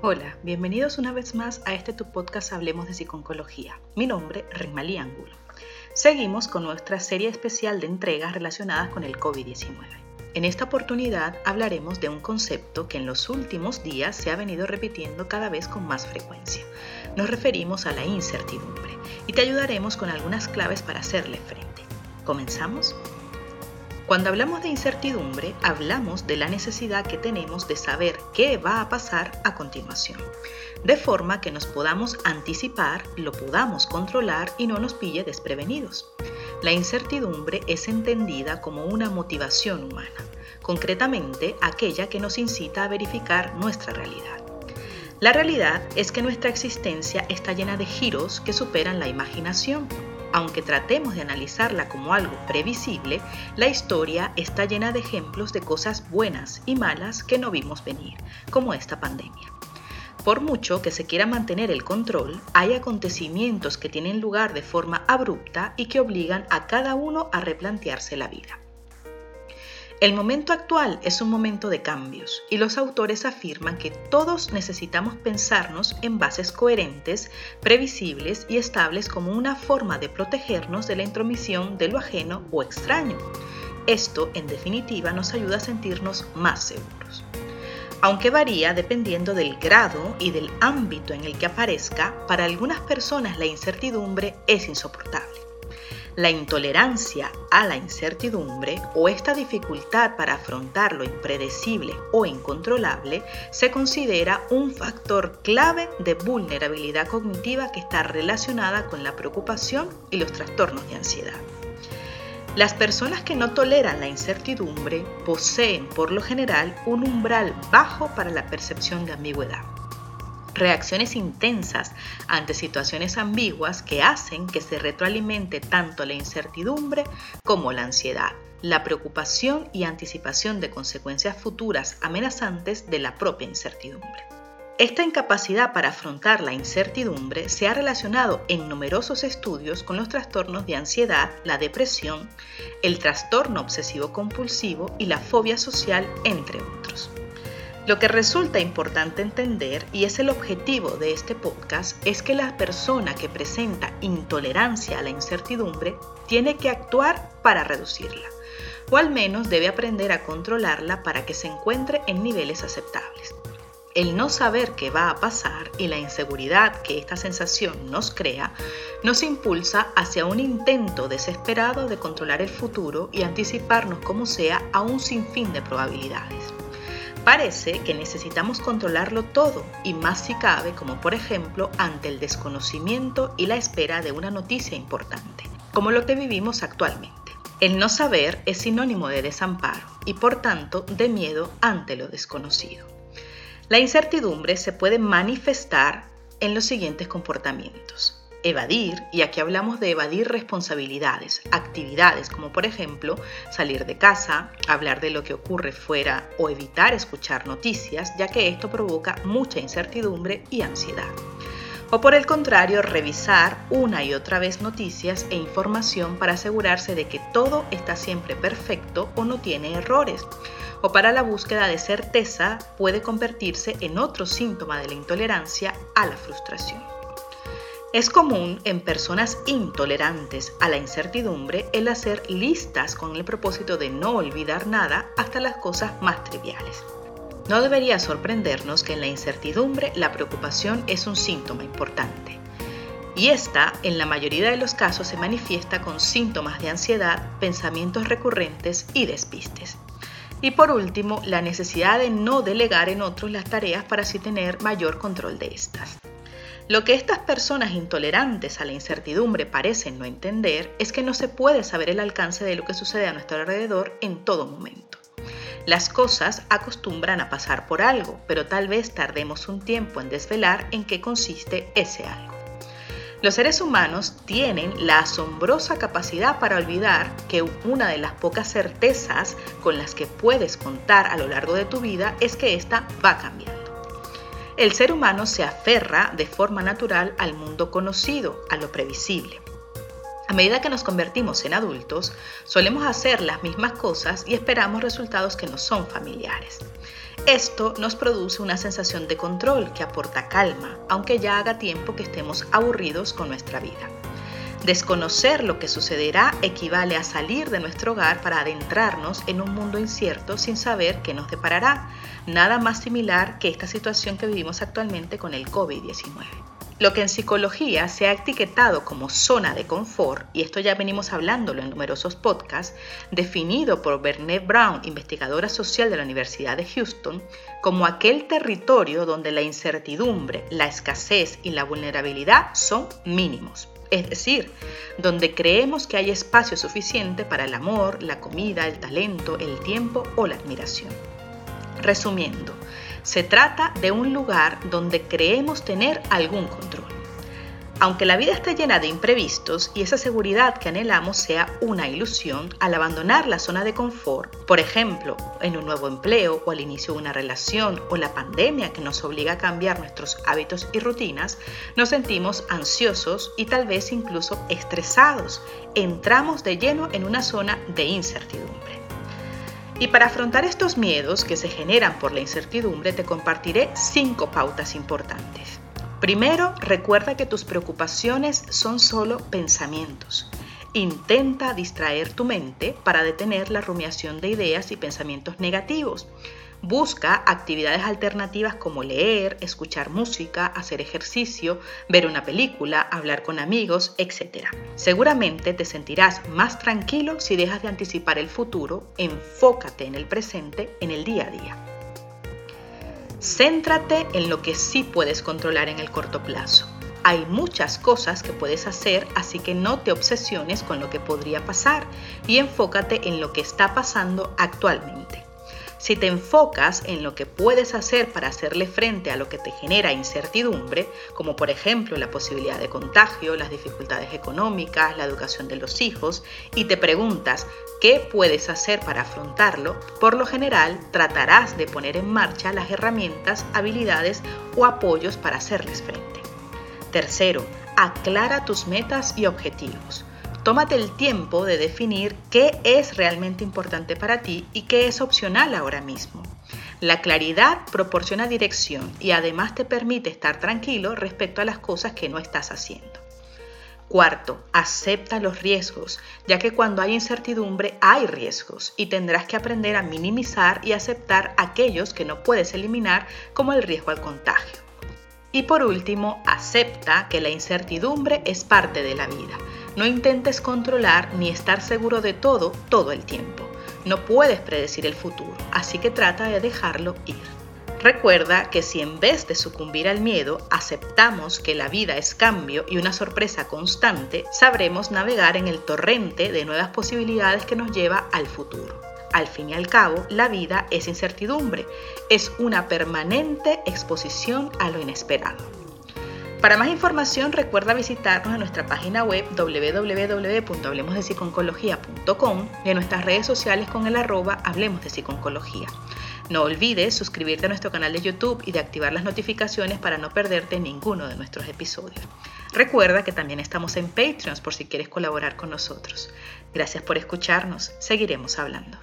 Hola, bienvenidos una vez más a este tu podcast Hablemos de Psiconcología. Mi nombre es Rimali Ángulo. Seguimos con nuestra serie especial de entregas relacionadas con el COVID-19. En esta oportunidad hablaremos de un concepto que en los últimos días se ha venido repitiendo cada vez con más frecuencia. Nos referimos a la incertidumbre y te ayudaremos con algunas claves para hacerle frente. ¿Comenzamos? Cuando hablamos de incertidumbre, hablamos de la necesidad que tenemos de saber qué va a pasar a continuación, de forma que nos podamos anticipar, lo podamos controlar y no nos pille desprevenidos. La incertidumbre es entendida como una motivación humana, concretamente aquella que nos incita a verificar nuestra realidad. La realidad es que nuestra existencia está llena de giros que superan la imaginación aunque tratemos de analizarla como algo previsible, la historia está llena de ejemplos de cosas buenas y malas que no vimos venir, como esta pandemia. Por mucho que se quiera mantener el control, hay acontecimientos que tienen lugar de forma abrupta y que obligan a cada uno a replantearse la vida. El momento actual es un momento de cambios y los autores afirman que todos necesitamos pensarnos en bases coherentes, previsibles y estables como una forma de protegernos de la intromisión de lo ajeno o extraño. Esto, en definitiva, nos ayuda a sentirnos más seguros. Aunque varía dependiendo del grado y del ámbito en el que aparezca, para algunas personas la incertidumbre es insoportable. La intolerancia a la incertidumbre o esta dificultad para afrontar lo impredecible o incontrolable se considera un factor clave de vulnerabilidad cognitiva que está relacionada con la preocupación y los trastornos de ansiedad. Las personas que no toleran la incertidumbre poseen por lo general un umbral bajo para la percepción de ambigüedad reacciones intensas ante situaciones ambiguas que hacen que se retroalimente tanto la incertidumbre como la ansiedad, la preocupación y anticipación de consecuencias futuras amenazantes de la propia incertidumbre. Esta incapacidad para afrontar la incertidumbre se ha relacionado en numerosos estudios con los trastornos de ansiedad, la depresión, el trastorno obsesivo compulsivo y la fobia social, entre otros. Lo que resulta importante entender, y es el objetivo de este podcast, es que la persona que presenta intolerancia a la incertidumbre tiene que actuar para reducirla, o al menos debe aprender a controlarla para que se encuentre en niveles aceptables. El no saber qué va a pasar y la inseguridad que esta sensación nos crea nos impulsa hacia un intento desesperado de controlar el futuro y anticiparnos como sea a un sinfín de probabilidades. Parece que necesitamos controlarlo todo y más si cabe, como por ejemplo ante el desconocimiento y la espera de una noticia importante, como lo que vivimos actualmente. El no saber es sinónimo de desamparo y por tanto de miedo ante lo desconocido. La incertidumbre se puede manifestar en los siguientes comportamientos. Evadir, y aquí hablamos de evadir responsabilidades, actividades como por ejemplo salir de casa, hablar de lo que ocurre fuera o evitar escuchar noticias, ya que esto provoca mucha incertidumbre y ansiedad. O por el contrario, revisar una y otra vez noticias e información para asegurarse de que todo está siempre perfecto o no tiene errores. O para la búsqueda de certeza puede convertirse en otro síntoma de la intolerancia a la frustración. Es común en personas intolerantes a la incertidumbre el hacer listas con el propósito de no olvidar nada hasta las cosas más triviales. No debería sorprendernos que en la incertidumbre la preocupación es un síntoma importante. Y esta, en la mayoría de los casos, se manifiesta con síntomas de ansiedad, pensamientos recurrentes y despistes. Y por último, la necesidad de no delegar en otros las tareas para así tener mayor control de estas. Lo que estas personas intolerantes a la incertidumbre parecen no entender es que no se puede saber el alcance de lo que sucede a nuestro alrededor en todo momento. Las cosas acostumbran a pasar por algo, pero tal vez tardemos un tiempo en desvelar en qué consiste ese algo. Los seres humanos tienen la asombrosa capacidad para olvidar que una de las pocas certezas con las que puedes contar a lo largo de tu vida es que ésta va a cambiar el ser humano se aferra de forma natural al mundo conocido, a lo previsible. A medida que nos convertimos en adultos, solemos hacer las mismas cosas y esperamos resultados que no son familiares. Esto nos produce una sensación de control que aporta calma, aunque ya haga tiempo que estemos aburridos con nuestra vida. Desconocer lo que sucederá equivale a salir de nuestro hogar para adentrarnos en un mundo incierto sin saber qué nos deparará, nada más similar que esta situación que vivimos actualmente con el COVID-19. Lo que en psicología se ha etiquetado como zona de confort, y esto ya venimos hablándolo en numerosos podcasts, definido por Bernet Brown, investigadora social de la Universidad de Houston, como aquel territorio donde la incertidumbre, la escasez y la vulnerabilidad son mínimos es decir, donde creemos que hay espacio suficiente para el amor, la comida, el talento, el tiempo o la admiración. Resumiendo, se trata de un lugar donde creemos tener algún control. Aunque la vida esté llena de imprevistos y esa seguridad que anhelamos sea una ilusión, al abandonar la zona de confort, por ejemplo, en un nuevo empleo o al inicio de una relación o la pandemia que nos obliga a cambiar nuestros hábitos y rutinas, nos sentimos ansiosos y tal vez incluso estresados. Entramos de lleno en una zona de incertidumbre. Y para afrontar estos miedos que se generan por la incertidumbre, te compartiré cinco pautas importantes. Primero, recuerda que tus preocupaciones son solo pensamientos. Intenta distraer tu mente para detener la rumiación de ideas y pensamientos negativos. Busca actividades alternativas como leer, escuchar música, hacer ejercicio, ver una película, hablar con amigos, etc. Seguramente te sentirás más tranquilo si dejas de anticipar el futuro, enfócate en el presente, en el día a día. Céntrate en lo que sí puedes controlar en el corto plazo. Hay muchas cosas que puedes hacer, así que no te obsesiones con lo que podría pasar y enfócate en lo que está pasando actualmente. Si te enfocas en lo que puedes hacer para hacerle frente a lo que te genera incertidumbre, como por ejemplo la posibilidad de contagio, las dificultades económicas, la educación de los hijos, y te preguntas qué puedes hacer para afrontarlo, por lo general tratarás de poner en marcha las herramientas, habilidades o apoyos para hacerles frente. Tercero, aclara tus metas y objetivos. Tómate el tiempo de definir qué es realmente importante para ti y qué es opcional ahora mismo. La claridad proporciona dirección y además te permite estar tranquilo respecto a las cosas que no estás haciendo. Cuarto, acepta los riesgos, ya que cuando hay incertidumbre hay riesgos y tendrás que aprender a minimizar y aceptar aquellos que no puedes eliminar como el riesgo al contagio. Y por último, acepta que la incertidumbre es parte de la vida no intentes controlar ni estar seguro de todo todo el tiempo. No puedes predecir el futuro, así que trata de dejarlo ir. Recuerda que si en vez de sucumbir al miedo aceptamos que la vida es cambio y una sorpresa constante, sabremos navegar en el torrente de nuevas posibilidades que nos lleva al futuro. Al fin y al cabo, la vida es incertidumbre, es una permanente exposición a lo inesperado. Para más información recuerda visitarnos en nuestra página web www.hablemosdepsiconcología.com y en nuestras redes sociales con el arroba Hablemos de Psiconcología. No olvides suscribirte a nuestro canal de YouTube y de activar las notificaciones para no perderte ninguno de nuestros episodios. Recuerda que también estamos en Patreon por si quieres colaborar con nosotros. Gracias por escucharnos. Seguiremos hablando.